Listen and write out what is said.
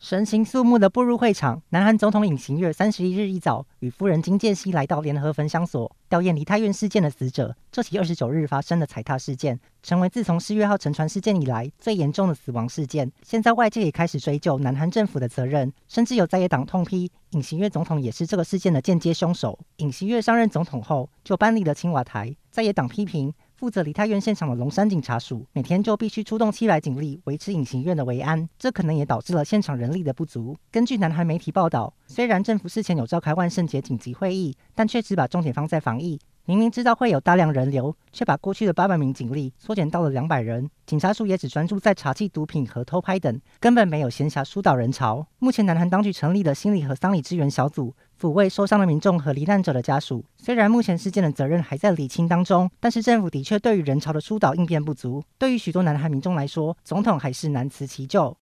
神情肃穆的步入会场，南韩总统尹锡悦三十一日一早与夫人金建熙来到联合焚香所吊唁梨泰院事件的死者。这起二十九日发生的踩踏事件，成为自从四月号沉船事件以来最严重的死亡事件。现在外界也开始追究南韩政府的责任，甚至有在野党痛批尹锡悦总统也是这个事件的间接凶手。尹锡悦上任总统后就搬离了青瓦台，在野党批评。负责梨泰院现场的龙山警察署每天就必须出动七百警力维持隐形院的维安，这可能也导致了现场人力的不足。根据南韩媒体报道，虽然政府事前有召开万圣节紧急会议，但却只把重点放在防疫。明明知道会有大量人流，却把过去的八百名警力缩减到了两百人。警察署也只专注在查缉毒品和偷拍等，根本没有闲暇疏导人潮。目前，南韩当局成立的心理和丧礼支援小组。抚慰受伤的民众和罹难者的家属。虽然目前事件的责任还在理清当中，但是政府的确对于人潮的疏导应变不足。对于许多南韩民众来说，总统还是难辞其咎。